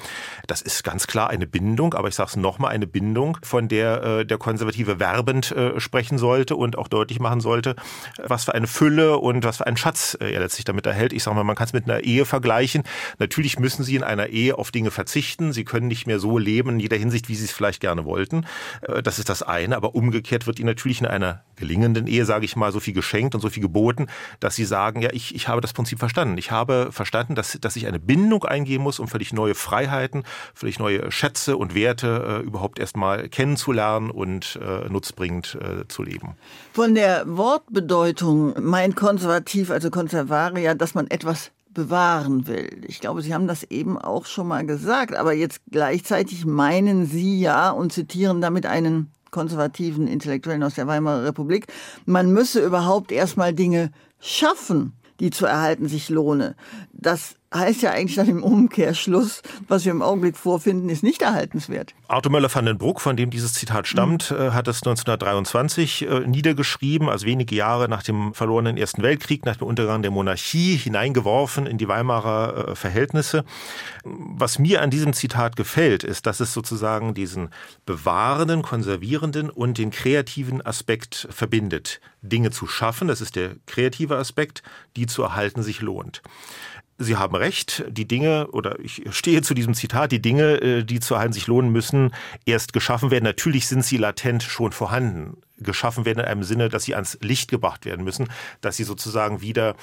Das ist ganz klar eine Bindung, aber ich sage es nochmal, eine Bindung, von der äh, der Konservative werbend äh, sprechen sollte und auch deutlich machen sollte, was für eine Fülle und was für einen Schatz äh, er letztlich damit erhält. Ich sage mal, man kann es mit einer Ehe vergleichen. Natürlich müssen sie in einer Ehe auf Dinge verzichten. Sie können nicht mehr so leben in jeder Hinsicht, wie sie es vielleicht gerne wollten. Äh, das ist das eine. Aber umgekehrt wird ihnen natürlich in einer gelingenden Ehe, sage ich mal, so viel geschenkt und so viel geboten, dass sie sagen, ja, ich, ich habe das Prinzip verstanden. Ich habe verstanden, dass, dass ich eine Bindung eingehen muss, um völlig neue Freiheiten, völlig neue Schätze und Werte äh, überhaupt erstmal kennenzulernen und äh, nutzbringend äh, zu leben. Von der Wortbedeutung mein konservativ, also Konservaria, dass man etwas bewahren will. Ich glaube, Sie haben das eben auch schon mal gesagt, aber jetzt gleichzeitig meinen Sie ja und zitieren damit einen konservativen Intellektuellen aus der Weimarer Republik, man müsse überhaupt erstmal Dinge schaffen, die zu erhalten sich lohne. Das heißt ja eigentlich dann im Umkehrschluss, was wir im Augenblick vorfinden, ist nicht erhaltenswert. Arthur Möller van den Bruck, von dem dieses Zitat stammt, mhm. hat es 1923 äh, niedergeschrieben, also wenige Jahre nach dem verlorenen Ersten Weltkrieg, nach dem Untergang der Monarchie, hineingeworfen in die Weimarer äh, Verhältnisse. Was mir an diesem Zitat gefällt, ist, dass es sozusagen diesen bewahrenden, konservierenden und den kreativen Aspekt verbindet. Dinge zu schaffen, das ist der kreative Aspekt, die zu erhalten sich lohnt. Sie haben recht, die Dinge, oder ich stehe zu diesem Zitat, die Dinge, äh, die zu erhalten sich lohnen müssen, erst geschaffen werden. Natürlich sind sie latent schon vorhanden. Geschaffen werden in einem Sinne, dass sie ans Licht gebracht werden müssen, dass sie sozusagen wieder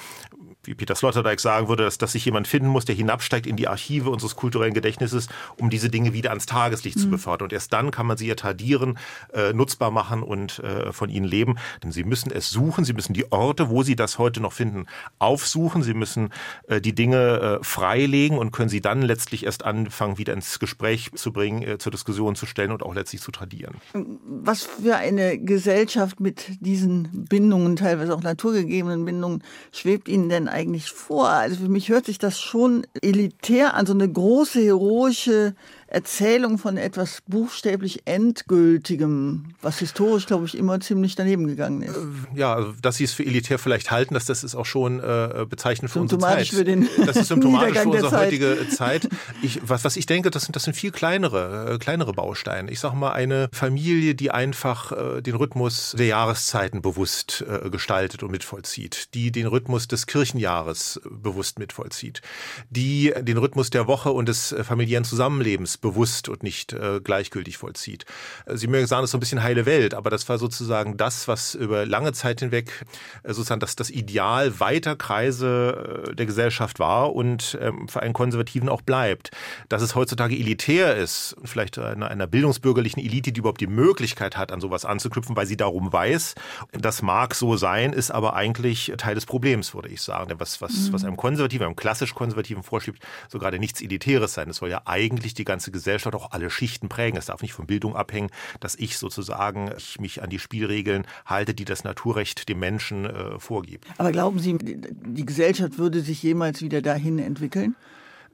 wie Peter Sloterdijk sagen würde, dass, dass sich jemand finden muss, der hinabsteigt in die Archive unseres kulturellen Gedächtnisses, um diese Dinge wieder ans Tageslicht mhm. zu befördern. Und erst dann kann man sie etadieren, äh, nutzbar machen und äh, von ihnen leben. Denn sie müssen es suchen, sie müssen die Orte, wo sie das heute noch finden, aufsuchen. Sie müssen äh, die Dinge äh, freilegen und können sie dann letztlich erst anfangen, wieder ins Gespräch zu bringen, äh, zur Diskussion zu stellen und auch letztlich zu tradieren. Was für eine Gesellschaft mit diesen Bindungen, teilweise auch naturgegebenen Bindungen, schwebt Ihnen denn eigentlich vor? Also für mich hört sich das schon elitär an, so eine große heroische Erzählung von etwas buchstäblich Endgültigem, was historisch, glaube ich, immer ziemlich daneben gegangen ist. Äh, ja, also, dass Sie es für elitär vielleicht halten, dass das ist auch schon äh, bezeichnend für unsere Zeit. Für den das ist symptomatisch für unsere heutige Zeit. Ich, was, was ich denke, das sind, das sind viel kleinere, äh, kleinere Bausteine. Ich sage mal, eine Familie, die einfach äh, den Rhythmus der Jahreszeiten bewusst äh, gestaltet und mitvollzieht, die den Rhythmus des Kirchenjahres bewusst mitvollzieht, die den Rhythmus der Woche und des äh, familiären Zusammenlebens bewusst und nicht äh, gleichgültig vollzieht. Äh, Sie mögen sagen, das ist so ein bisschen heile Welt, aber das war sozusagen das, was über lange Zeit hinweg äh, sozusagen das, das Ideal weiter Kreise äh, der Gesellschaft war und ähm, für einen Konservativen auch bleibt. Dass es heutzutage elitär ist, vielleicht einer, einer bildungsbürgerlichen Elite, die überhaupt die Möglichkeit hat, an sowas anzuknüpfen, weil sie darum weiß, das mag so sein, ist aber eigentlich Teil des Problems, würde ich sagen. Denn was, was, mhm. was einem Konservativen, einem klassisch Konservativen vorschiebt, so gerade nichts Elitäres sein. Es soll ja eigentlich die ganze ganze Gesellschaft auch alle Schichten prägen. Es darf nicht von Bildung abhängen, dass ich sozusagen ich mich an die Spielregeln halte, die das Naturrecht dem Menschen äh, vorgibt. Aber glauben Sie, die Gesellschaft würde sich jemals wieder dahin entwickeln?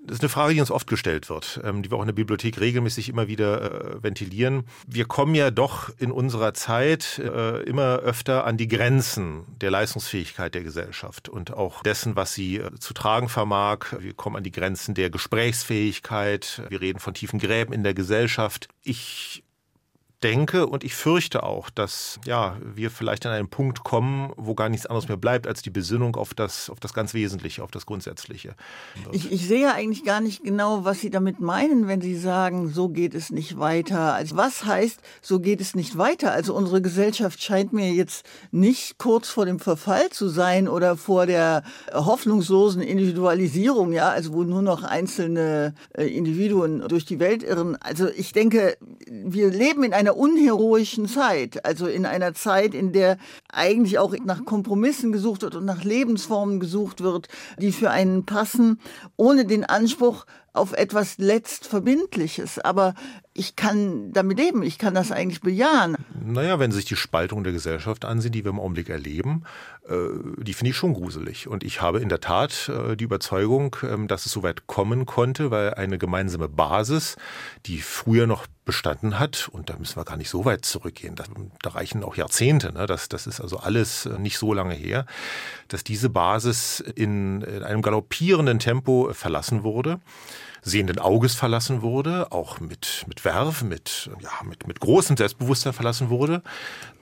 Das ist eine Frage, die uns oft gestellt wird, ähm, die wir auch in der Bibliothek regelmäßig immer wieder äh, ventilieren. Wir kommen ja doch in unserer Zeit äh, immer öfter an die Grenzen der Leistungsfähigkeit der Gesellschaft und auch dessen, was sie äh, zu tragen vermag. Wir kommen an die Grenzen der Gesprächsfähigkeit. Wir reden von tiefen Gräben in der Gesellschaft. Ich denke und ich fürchte auch, dass ja, wir vielleicht an einen Punkt kommen, wo gar nichts anderes mehr bleibt als die Besinnung auf das, auf das ganz Wesentliche, auf das Grundsätzliche. Ich, ich sehe eigentlich gar nicht genau, was Sie damit meinen, wenn Sie sagen, so geht es nicht weiter. Also was heißt, so geht es nicht weiter? Also unsere Gesellschaft scheint mir jetzt nicht kurz vor dem Verfall zu sein oder vor der hoffnungslosen Individualisierung, ja, also wo nur noch einzelne äh, Individuen durch die Welt irren. Also ich denke, wir leben in einer einer unheroischen Zeit, also in einer Zeit, in der eigentlich auch nach Kompromissen gesucht wird und nach Lebensformen gesucht wird, die für einen passen, ohne den Anspruch auf etwas Letztverbindliches. Aber ich kann damit leben, ich kann das eigentlich bejahen. Naja, wenn Sie sich die Spaltung der Gesellschaft ansehen, die wir im Augenblick erleben, äh, die finde ich schon gruselig. Und ich habe in der Tat äh, die Überzeugung, ähm, dass es so weit kommen konnte, weil eine gemeinsame Basis, die früher noch bestanden hat, und da müssen wir gar nicht so weit zurückgehen, da reichen auch Jahrzehnte, ne? das, das ist also alles äh, nicht so lange her, dass diese Basis in, in einem galoppierenden Tempo verlassen wurde sehenden Auges verlassen wurde, auch mit, mit Werf, mit, ja, mit, mit großem Selbstbewusstsein verlassen wurde.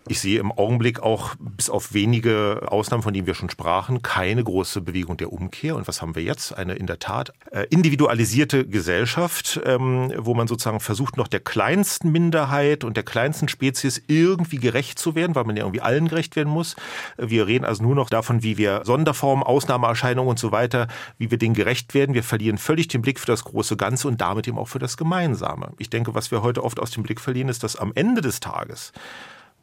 Ich sehe im Augenblick auch, bis auf wenige Ausnahmen, von denen wir schon sprachen, keine große Bewegung der Umkehr. Und was haben wir jetzt? Eine in der Tat äh, individualisierte Gesellschaft, ähm, wo man sozusagen versucht, noch der kleinsten Minderheit und der kleinsten Spezies irgendwie gerecht zu werden, weil man ja irgendwie allen gerecht werden muss. Wir reden also nur noch davon, wie wir Sonderformen, Ausnahmeerscheinungen und so weiter, wie wir denen gerecht werden. Wir verlieren völlig den Blick für das große Ganze und damit eben auch für das Gemeinsame. Ich denke, was wir heute oft aus dem Blick verlieren, ist, dass am Ende des Tages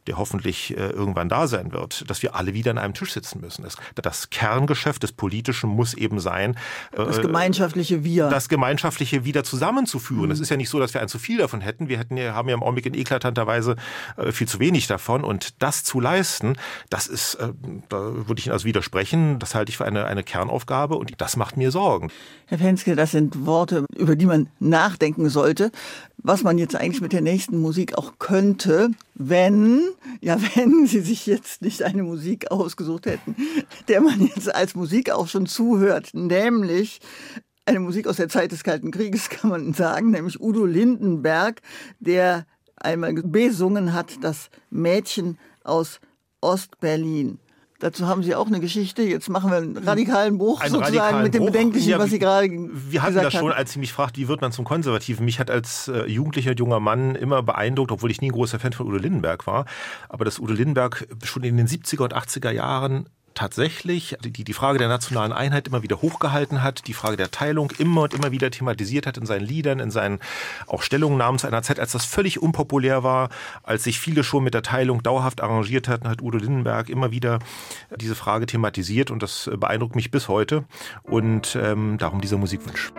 der hoffentlich äh, irgendwann da sein wird, dass wir alle wieder an einem Tisch sitzen müssen. Das, das Kerngeschäft des Politischen muss eben sein, äh, das gemeinschaftliche Wir. Das gemeinschaftliche wieder zusammenzuführen. Es mhm. ist ja nicht so, dass wir ein zu viel davon hätten. Wir hätten ja, haben ja im Augenblick in eklatanter Weise äh, viel zu wenig davon. Und das zu leisten, das ist, da würde ich Ihnen also widersprechen. Das halte ich für eine, eine Kernaufgabe und das macht mir Sorgen. Herr Fenske, das sind Worte, über die man nachdenken sollte was man jetzt eigentlich mit der nächsten Musik auch könnte, wenn, ja, wenn Sie sich jetzt nicht eine Musik ausgesucht hätten, der man jetzt als Musik auch schon zuhört, nämlich eine Musik aus der Zeit des Kalten Krieges, kann man sagen, nämlich Udo Lindenberg, der einmal besungen hat, das Mädchen aus Ostberlin. Dazu haben Sie auch eine Geschichte. Jetzt machen wir einen radikalen Bruch einen sozusagen radikalen mit dem Bruch. Bedenklichen, ja, was Sie gerade Wir hatten das schon, als Sie mich fragt, wie wird man zum Konservativen. Mich hat als äh, jugendlicher junger Mann immer beeindruckt, obwohl ich nie ein großer Fan von Udo Lindenberg war, aber dass Udo Lindenberg schon in den 70er und 80er Jahren tatsächlich die, die Frage der nationalen Einheit immer wieder hochgehalten hat, die Frage der Teilung immer und immer wieder thematisiert hat in seinen Liedern, in seinen auch Stellungnahmen zu einer Zeit, als das völlig unpopulär war, als sich viele schon mit der Teilung dauerhaft arrangiert hatten, hat Udo Lindenberg immer wieder diese Frage thematisiert und das beeindruckt mich bis heute und ähm, darum dieser Musikwunsch.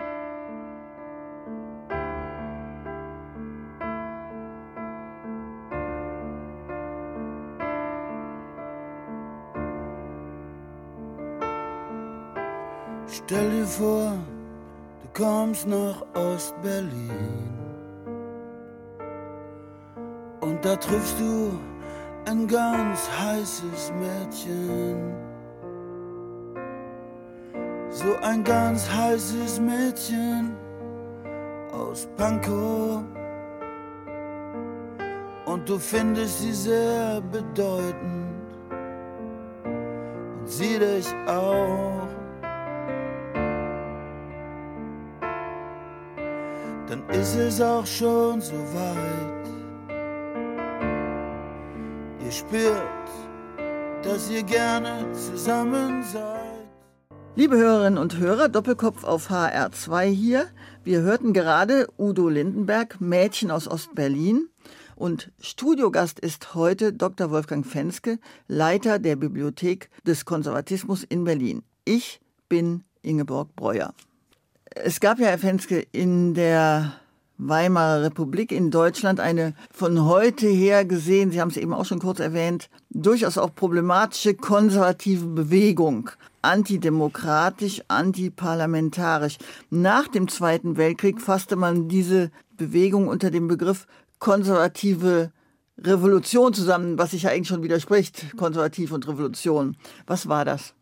Stell dir vor, du kommst nach Ostberlin und da triffst du ein ganz heißes Mädchen. So ein ganz heißes Mädchen aus Pankow. Und du findest sie sehr bedeutend und sie dich auch. Dann ist es auch schon so weit. Ihr spürt, dass ihr gerne zusammen seid. Liebe Hörerinnen und Hörer, Doppelkopf auf HR2 hier. Wir hörten gerade Udo Lindenberg, Mädchen aus Ostberlin. Und Studiogast ist heute Dr. Wolfgang Fenske, Leiter der Bibliothek des Konservatismus in Berlin. Ich bin Ingeborg Breuer. Es gab ja, Herr Fenske, in der Weimarer Republik in Deutschland eine von heute her gesehen, Sie haben es eben auch schon kurz erwähnt, durchaus auch problematische konservative Bewegung. Antidemokratisch, antiparlamentarisch. Nach dem Zweiten Weltkrieg fasste man diese Bewegung unter dem Begriff konservative Revolution zusammen, was sich ja eigentlich schon widerspricht, konservativ und Revolution. Was war das?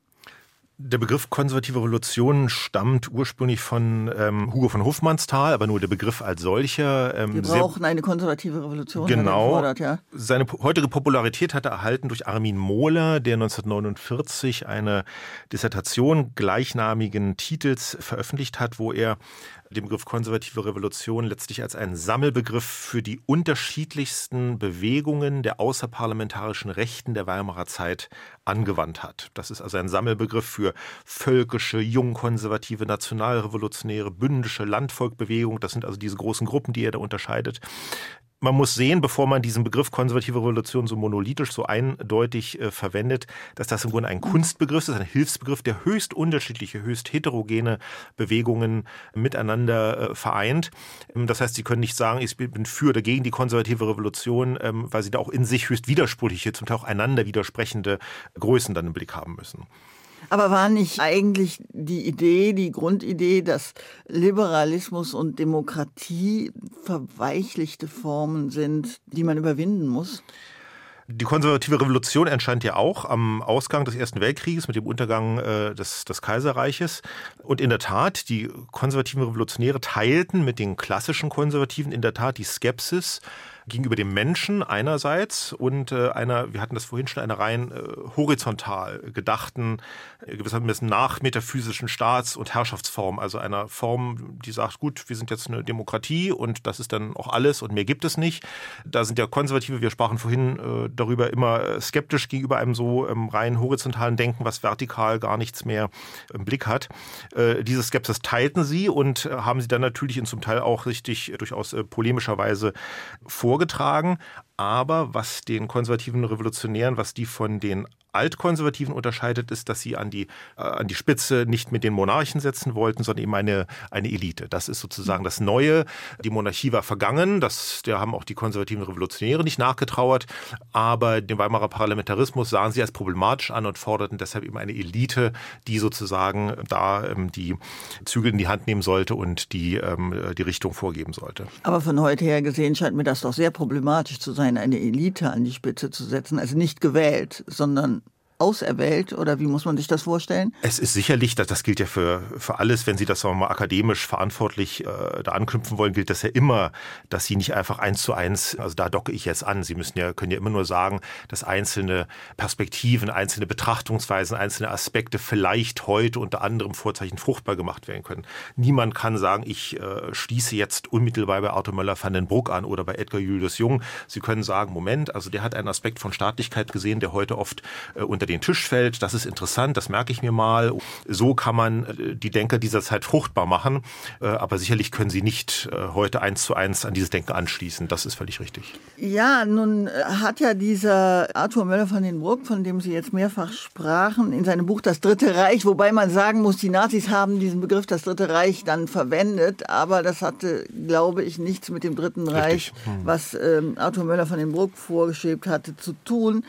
Der Begriff konservative Revolution stammt ursprünglich von ähm, Hugo von Hofmannsthal, aber nur der Begriff als solcher. Ähm, Wir brauchen eine konservative Revolution. Genau. Ja. Seine heutige Popularität hat er erhalten durch Armin Mohler, der 1949 eine Dissertation gleichnamigen Titels veröffentlicht hat, wo er den Begriff konservative Revolution letztlich als einen Sammelbegriff für die unterschiedlichsten Bewegungen der außerparlamentarischen Rechten der Weimarer Zeit angewandt hat. Das ist also ein Sammelbegriff für völkische, jungkonservative, nationalrevolutionäre, bündische Landvolkbewegung. Das sind also diese großen Gruppen, die er da unterscheidet man muss sehen, bevor man diesen Begriff konservative Revolution so monolithisch, so eindeutig äh, verwendet, dass das im Grunde ein Kunstbegriff ist, ein Hilfsbegriff, der höchst unterschiedliche, höchst heterogene Bewegungen miteinander äh, vereint. Ähm, das heißt, Sie können nicht sagen, ich bin für oder gegen die konservative Revolution, ähm, weil Sie da auch in sich höchst widersprüchliche, zum Teil auch einander widersprechende Größen dann im Blick haben müssen. Aber war nicht eigentlich die Idee, die Grundidee, dass Liberalismus und Demokratie verweichlichte Formen sind, die man überwinden muss? Die konservative Revolution entstand ja auch am Ausgang des Ersten Weltkrieges mit dem Untergang äh, des, des Kaiserreiches. Und in der Tat, die konservativen Revolutionäre teilten mit den klassischen Konservativen in der Tat die Skepsis gegenüber dem Menschen einerseits und äh, einer, wir hatten das vorhin schon, einer rein äh, horizontal gedachten, äh, gewissermaßen nach metaphysischen Staats- und Herrschaftsform, also einer Form, die sagt, gut, wir sind jetzt eine Demokratie und das ist dann auch alles und mehr gibt es nicht. Da sind ja Konservative, wir sprachen vorhin darüber, immer skeptisch gegenüber einem so ähm, rein horizontalen Denken, was vertikal gar nichts mehr im Blick hat. Diese Skepsis teilten sie und haben sie dann natürlich in zum Teil auch richtig durchaus polemischerweise vorgetragen. Aber was den konservativen Revolutionären, was die von den Altkonservativen unterscheidet, ist, dass sie an die, äh, an die Spitze nicht mit den Monarchen setzen wollten, sondern eben eine, eine Elite. Das ist sozusagen das Neue. Die Monarchie war vergangen, das, der haben auch die konservativen Revolutionäre nicht nachgetrauert, aber den Weimarer Parlamentarismus sahen sie als problematisch an und forderten deshalb eben eine Elite, die sozusagen da ähm, die Zügel in die Hand nehmen sollte und die, ähm, die Richtung vorgeben sollte. Aber von heute her gesehen scheint mir das doch sehr problematisch zu sein, eine Elite an die Spitze zu setzen, also nicht gewählt, sondern auserwählt oder wie muss man sich das vorstellen? Es ist sicherlich, das, das gilt ja für, für alles, wenn Sie das sagen wir mal akademisch verantwortlich äh, da anknüpfen wollen, gilt das ja immer, dass Sie nicht einfach eins zu eins, also da docke ich jetzt an. Sie müssen ja, können ja immer nur sagen, dass einzelne Perspektiven, einzelne Betrachtungsweisen, einzelne Aspekte vielleicht heute unter anderem Vorzeichen fruchtbar gemacht werden können. Niemand kann sagen, ich äh, schließe jetzt unmittelbar bei Arthur Möller van den Bruck an oder bei Edgar Julius Jung. Sie können sagen, Moment, also der hat einen Aspekt von Staatlichkeit gesehen, der heute oft äh, unter den Tisch fällt. Das ist interessant, das merke ich mir mal. So kann man äh, die Denker dieser Zeit fruchtbar machen. Äh, aber sicherlich können sie nicht äh, heute eins zu eins an dieses Denken anschließen. Das ist völlig richtig. Ja, nun hat ja dieser Arthur Möller von den Bruck, von dem Sie jetzt mehrfach sprachen, in seinem Buch Das Dritte Reich, wobei man sagen muss, die Nazis haben diesen Begriff das Dritte Reich dann verwendet, aber das hatte, glaube ich, nichts mit dem Dritten Reich, hm. was ähm, Arthur Möller von den Bruck vorgeschrieben hatte, zu tun.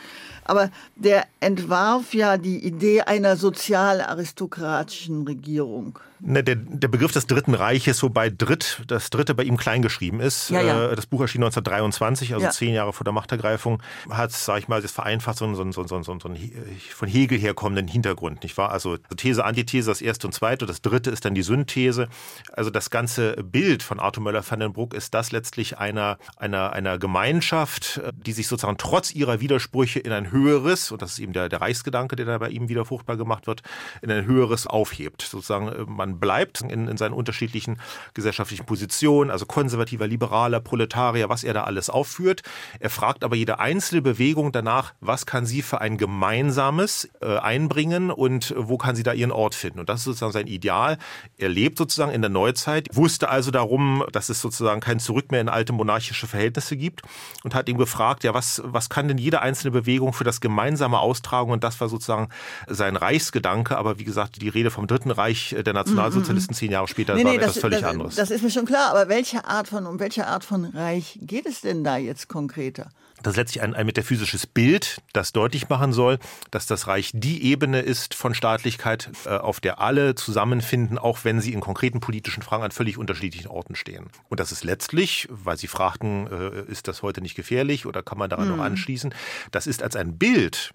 Aber der entwarf ja die Idee einer sozialaristokratischen Regierung. Ne, der, der Begriff des Dritten Reiches, wobei Dritt, das Dritte bei ihm klein geschrieben ist. Ja, ja. Äh, das Buch erschien 1923, also ja. zehn Jahre vor der Machtergreifung, hat, sag ich mal, das vereinfacht so einen, so, einen, so, einen, so einen von Hegel herkommenden Hintergrund, nicht wahr? Also These, Antithese, das erste und zweite, das dritte ist dann die Synthese. Also das ganze Bild von Arthur Möller-van den Bruck ist das letztlich einer, einer, einer Gemeinschaft, die sich sozusagen trotz ihrer Widersprüche in ein höheres, und das ist eben der, der Reichsgedanke, der da bei ihm wieder fruchtbar gemacht wird, in ein höheres aufhebt. Sozusagen, äh, man man bleibt in, in seinen unterschiedlichen gesellschaftlichen Positionen, also konservativer, liberaler, Proletarier, was er da alles aufführt. Er fragt aber jede einzelne Bewegung danach, was kann sie für ein gemeinsames äh, einbringen und wo kann sie da ihren Ort finden. Und das ist sozusagen sein Ideal. Er lebt sozusagen in der Neuzeit, wusste also darum, dass es sozusagen kein Zurück mehr in alte monarchische Verhältnisse gibt und hat ihm gefragt, ja, was, was kann denn jede einzelne Bewegung für das gemeinsame austragen? Und das war sozusagen sein Reichsgedanke. Aber wie gesagt, die Rede vom Dritten Reich der National Nationalsozialisten zehn Jahre später nee, nee, war etwas das, völlig das, anderes. Das ist mir schon klar, aber welche Art von, um welche Art von Reich geht es denn da jetzt konkreter? Das ist letztlich ein, ein metaphysisches Bild, das deutlich machen soll, dass das Reich die Ebene ist von Staatlichkeit, äh, auf der alle zusammenfinden, auch wenn sie in konkreten politischen Fragen an völlig unterschiedlichen Orten stehen. Und das ist letztlich, weil Sie fragten, äh, ist das heute nicht gefährlich oder kann man daran hm. noch anschließen, das ist als ein Bild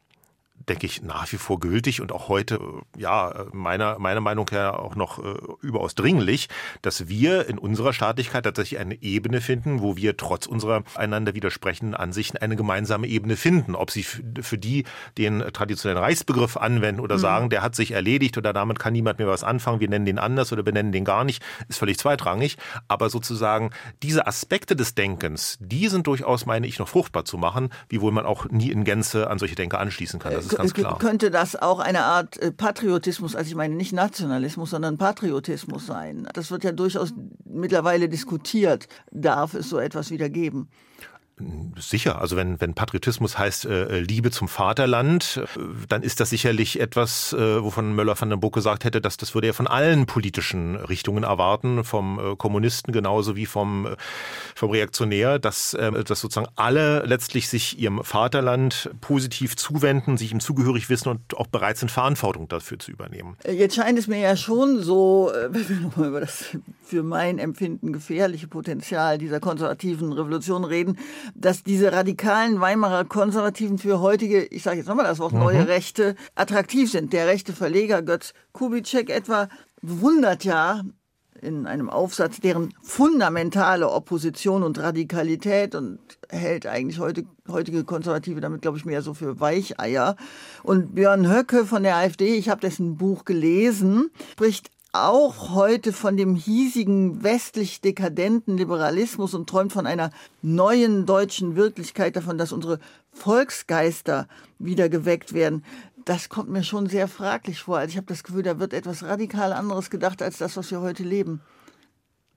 denke ich, nach wie vor gültig und auch heute, äh, ja, meiner, meiner Meinung her auch noch äh, überaus dringlich, dass wir in unserer Staatlichkeit tatsächlich eine Ebene finden, wo wir trotz unserer einander widersprechenden Ansichten eine gemeinsame Ebene finden. Ob sie für die den traditionellen Reichsbegriff anwenden oder mhm. sagen, der hat sich erledigt oder damit kann niemand mehr was anfangen, wir nennen den anders oder benennen den gar nicht, ist völlig zweitrangig. Aber sozusagen diese Aspekte des Denkens, die sind durchaus, meine ich, noch fruchtbar zu machen, wiewohl man auch nie in Gänze an solche Denker anschließen kann. Das ist ganz klar. Könnte das auch eine Art äh, Patriotismus, also ich meine nicht Nationalismus, sondern Patriotismus sein? Das wird ja durchaus mittlerweile diskutiert. Darf es so etwas wieder geben? Sicher, also wenn, wenn Patriotismus heißt äh, Liebe zum Vaterland, äh, dann ist das sicherlich etwas, äh, wovon Möller van den Burg gesagt hätte, dass das würde er von allen politischen Richtungen erwarten, vom äh, Kommunisten genauso wie vom, äh, vom Reaktionär, dass, äh, dass sozusagen alle letztlich sich ihrem Vaterland positiv zuwenden, sich ihm zugehörig wissen und auch bereit sind, Verantwortung dafür zu übernehmen. Äh, jetzt scheint es mir ja schon so, äh, wenn wir nochmal über das für mein Empfinden gefährliche Potenzial dieser konservativen Revolution reden, dass diese radikalen Weimarer Konservativen für heutige, ich sage jetzt nochmal das Wort, neue mhm. Rechte attraktiv sind. Der rechte Verleger Götz Kubitschek etwa bewundert ja in einem Aufsatz deren fundamentale Opposition und Radikalität und hält eigentlich heute, heutige Konservative damit, glaube ich, mehr so für Weicheier. Und Björn Höcke von der AfD, ich habe dessen Buch gelesen, spricht auch heute von dem hiesigen westlich dekadenten Liberalismus und träumt von einer neuen deutschen Wirklichkeit, davon, dass unsere Volksgeister wieder geweckt werden. Das kommt mir schon sehr fraglich vor. Also ich habe das Gefühl, da wird etwas radikal anderes gedacht als das, was wir heute leben.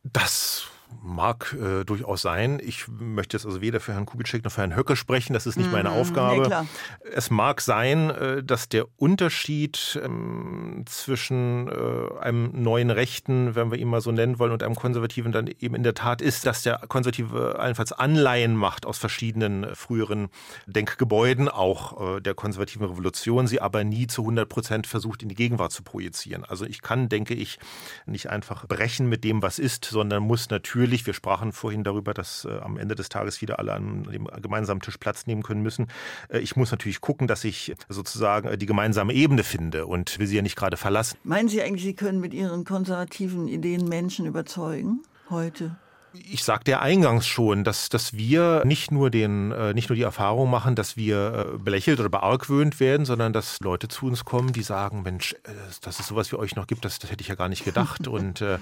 Das Mag äh, durchaus sein. Ich möchte jetzt also weder für Herrn Kubitschek noch für Herrn Höcke sprechen. Das ist nicht meine mhm. Aufgabe. Nee, es mag sein, äh, dass der Unterschied ähm, zwischen äh, einem neuen Rechten, wenn wir ihn mal so nennen wollen, und einem Konservativen dann eben in der Tat ist, dass der Konservative allenfalls Anleihen macht aus verschiedenen äh, früheren Denkgebäuden, auch äh, der konservativen Revolution, sie aber nie zu 100 Prozent versucht, in die Gegenwart zu projizieren. Also ich kann, denke ich, nicht einfach brechen mit dem, was ist, sondern muss natürlich, wir sprachen vorhin darüber, dass äh, am Ende des Tages wieder alle an dem gemeinsamen Tisch Platz nehmen können müssen. Äh, ich muss natürlich gucken, dass ich sozusagen äh, die gemeinsame Ebene finde und will sie ja nicht gerade verlassen. Meinen Sie eigentlich, Sie können mit Ihren konservativen Ideen Menschen überzeugen heute? Ich sagte ja eingangs schon, dass, dass wir nicht nur den, äh, nicht nur die Erfahrung machen, dass wir äh, belächelt oder beargwöhnt werden, sondern dass Leute zu uns kommen, die sagen, Mensch, äh, dass es sowas wie euch noch gibt, das, das hätte ich ja gar nicht gedacht. Und äh,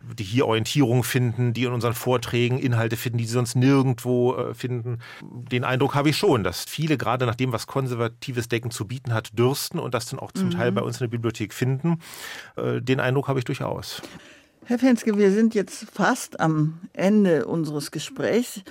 die hier Orientierung finden, die in unseren Vorträgen Inhalte finden, die sie sonst nirgendwo finden. Den Eindruck habe ich schon, dass viele gerade nach dem, was konservatives Denken zu bieten hat, dürsten und das dann auch zum mhm. Teil bei uns in der Bibliothek finden. Den Eindruck habe ich durchaus. Herr Fenske, wir sind jetzt fast am Ende unseres Gesprächs.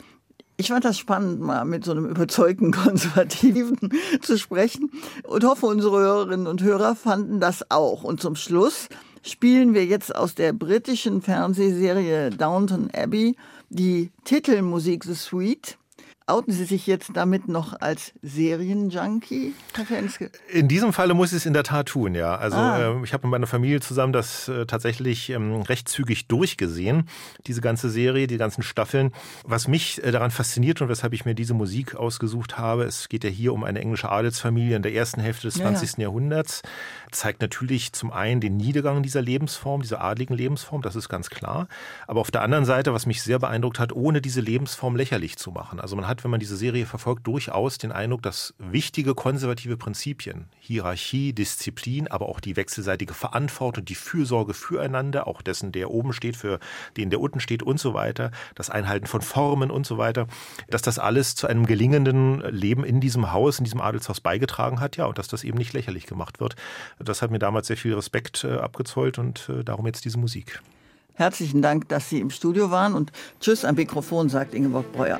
Ich fand das spannend, mal mit so einem überzeugten Konservativen zu sprechen und hoffe, unsere Hörerinnen und Hörer fanden das auch. Und zum Schluss spielen wir jetzt aus der britischen Fernsehserie Downton Abbey die Titelmusik The Suite Outen Sie sich jetzt damit noch als Serienjunkie, Herr Fenske? In diesem Falle muss ich es in der Tat tun, ja. Also ah. äh, ich habe mit meiner Familie zusammen das äh, tatsächlich ähm, recht zügig durchgesehen, diese ganze Serie, die ganzen Staffeln. Was mich äh, daran fasziniert und weshalb ich mir diese Musik ausgesucht habe, es geht ja hier um eine englische Adelsfamilie in der ersten Hälfte des 20. Ja. Jahrhunderts, zeigt natürlich zum einen den Niedergang dieser Lebensform, dieser adligen Lebensform, das ist ganz klar. Aber auf der anderen Seite, was mich sehr beeindruckt hat, ohne diese Lebensform lächerlich zu machen. Also man hat hat, wenn man diese Serie verfolgt, durchaus den Eindruck, dass wichtige konservative Prinzipien, Hierarchie, Disziplin, aber auch die wechselseitige Verantwortung, die Fürsorge füreinander, auch dessen, der oben steht, für den, der unten steht und so weiter, das Einhalten von Formen und so weiter, dass das alles zu einem gelingenden Leben in diesem Haus, in diesem Adelshaus beigetragen hat, ja, und dass das eben nicht lächerlich gemacht wird. Das hat mir damals sehr viel Respekt äh, abgezollt und äh, darum jetzt diese Musik. Herzlichen Dank, dass Sie im Studio waren und Tschüss am Mikrofon, sagt Ingeborg Breuer.